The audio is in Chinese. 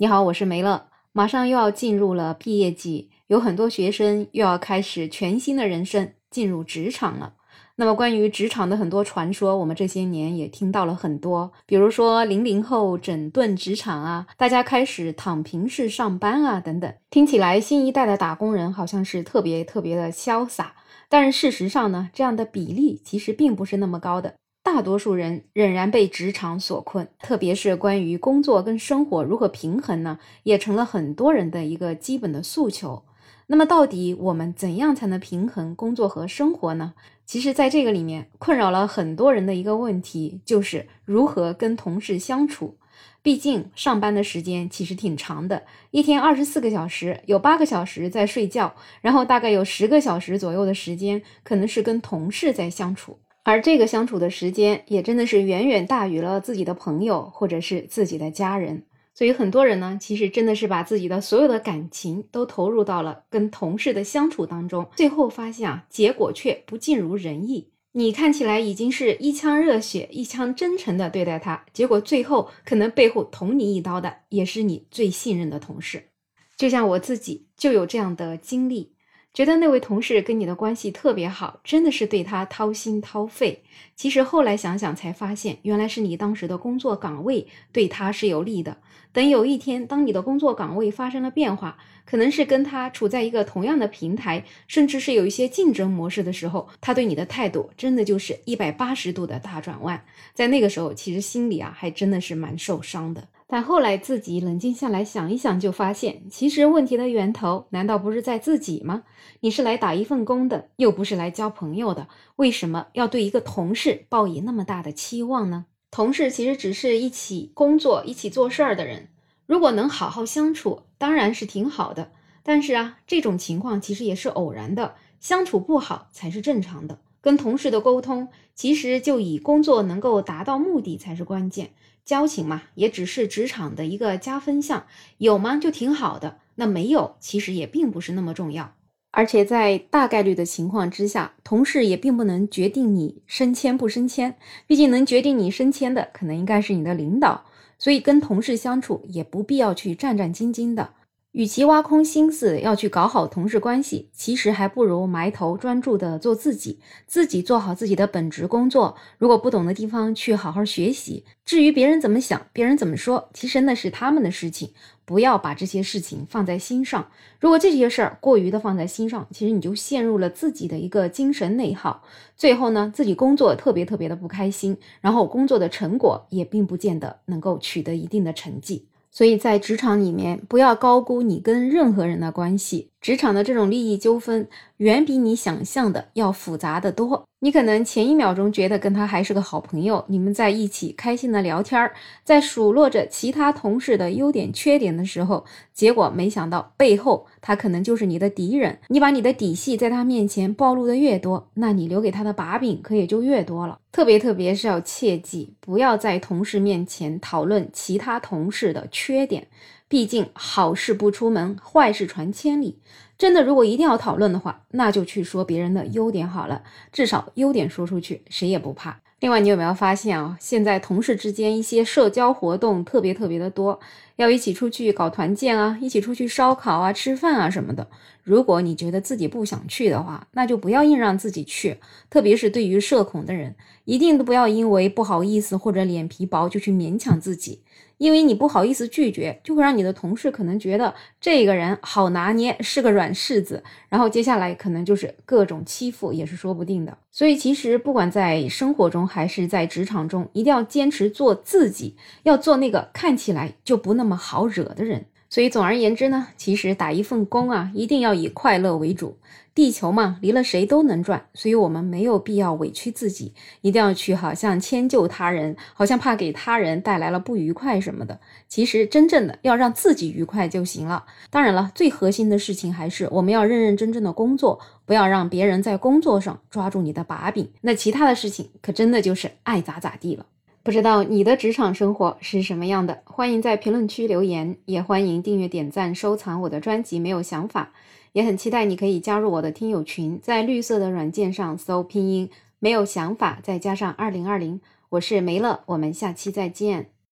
你好，我是梅乐。马上又要进入了毕业季，有很多学生又要开始全新的人生，进入职场了。那么关于职场的很多传说，我们这些年也听到了很多，比如说零零后整顿职场啊，大家开始躺平式上班啊，等等。听起来新一代的打工人好像是特别特别的潇洒，但是事实上呢，这样的比例其实并不是那么高的。大多数人仍然被职场所困，特别是关于工作跟生活如何平衡呢，也成了很多人的一个基本的诉求。那么，到底我们怎样才能平衡工作和生活呢？其实，在这个里面困扰了很多人的一个问题，就是如何跟同事相处。毕竟，上班的时间其实挺长的，一天二十四个小时，有八个小时在睡觉，然后大概有十个小时左右的时间，可能是跟同事在相处。而这个相处的时间也真的是远远大于了自己的朋友或者是自己的家人，所以很多人呢，其实真的是把自己的所有的感情都投入到了跟同事的相处当中，最后发现啊，结果却不尽如人意。你看起来已经是一腔热血、一腔真诚的对待他，结果最后可能背后捅你一刀的也是你最信任的同事。就像我自己就有这样的经历。觉得那位同事跟你的关系特别好，真的是对他掏心掏肺。其实后来想想才发现，原来是你当时的工作岗位对他是有利的。等有一天，当你的工作岗位发生了变化，可能是跟他处在一个同样的平台，甚至是有一些竞争模式的时候，他对你的态度真的就是一百八十度的大转弯。在那个时候，其实心里啊还真的是蛮受伤的。但后来自己冷静下来想一想，就发现其实问题的源头难道不是在自己吗？你是来打一份工的，又不是来交朋友的，为什么要对一个同事抱以那么大的期望呢？同事其实只是一起工作、一起做事儿的人，如果能好好相处，当然是挺好的。但是啊，这种情况其实也是偶然的，相处不好才是正常的。跟同事的沟通，其实就以工作能够达到目的才是关键。交情嘛，也只是职场的一个加分项，有吗就挺好的，那没有其实也并不是那么重要。而且在大概率的情况之下，同事也并不能决定你升迁不升迁，毕竟能决定你升迁的可能应该是你的领导，所以跟同事相处也不必要去战战兢兢的。与其挖空心思要去搞好同事关系，其实还不如埋头专注的做自己，自己做好自己的本职工作。如果不懂的地方，去好好学习。至于别人怎么想，别人怎么说，其实那是他们的事情，不要把这些事情放在心上。如果这些事儿过于的放在心上，其实你就陷入了自己的一个精神内耗，最后呢，自己工作特别特别的不开心，然后工作的成果也并不见得能够取得一定的成绩。所以在职场里面，不要高估你跟任何人的关系。职场的这种利益纠纷，远比你想象的要复杂的多。你可能前一秒钟觉得跟他还是个好朋友，你们在一起开心的聊天儿，在数落着其他同事的优点缺点的时候，结果没想到背后他可能就是你的敌人。你把你的底细在他面前暴露的越多，那你留给他的把柄可也就越多了。特别特别是要切记，不要在同事面前讨论其他同事的缺点。毕竟好事不出门，坏事传千里。真的，如果一定要讨论的话，那就去说别人的优点好了，至少优点说出去，谁也不怕。另外，你有没有发现啊？现在同事之间一些社交活动特别特别的多，要一起出去搞团建啊，一起出去烧烤啊、吃饭啊什么的。如果你觉得自己不想去的话，那就不要硬让自己去。特别是对于社恐的人，一定都不要因为不好意思或者脸皮薄就去勉强自己。因为你不好意思拒绝，就会让你的同事可能觉得这个人好拿捏，是个软柿子，然后接下来可能就是各种欺负，也是说不定的。所以其实不管在生活中还是在职场中，一定要坚持做自己，要做那个看起来就不那么好惹的人。所以总而言之呢，其实打一份工啊，一定要以快乐为主。地球嘛，离了谁都能转，所以我们没有必要委屈自己，一定要去好像迁就他人，好像怕给他人带来了不愉快什么的。其实真正的要让自己愉快就行了。当然了，最核心的事情还是我们要认认真真的工作，不要让别人在工作上抓住你的把柄。那其他的事情可真的就是爱咋咋地了。不知道你的职场生活是什么样的？欢迎在评论区留言，也欢迎订阅、点赞、收藏我的专辑。没有想法。也很期待你可以加入我的听友群，在绿色的软件上搜拼音，没有想法，再加上二零二零，我是梅乐，我们下期再见。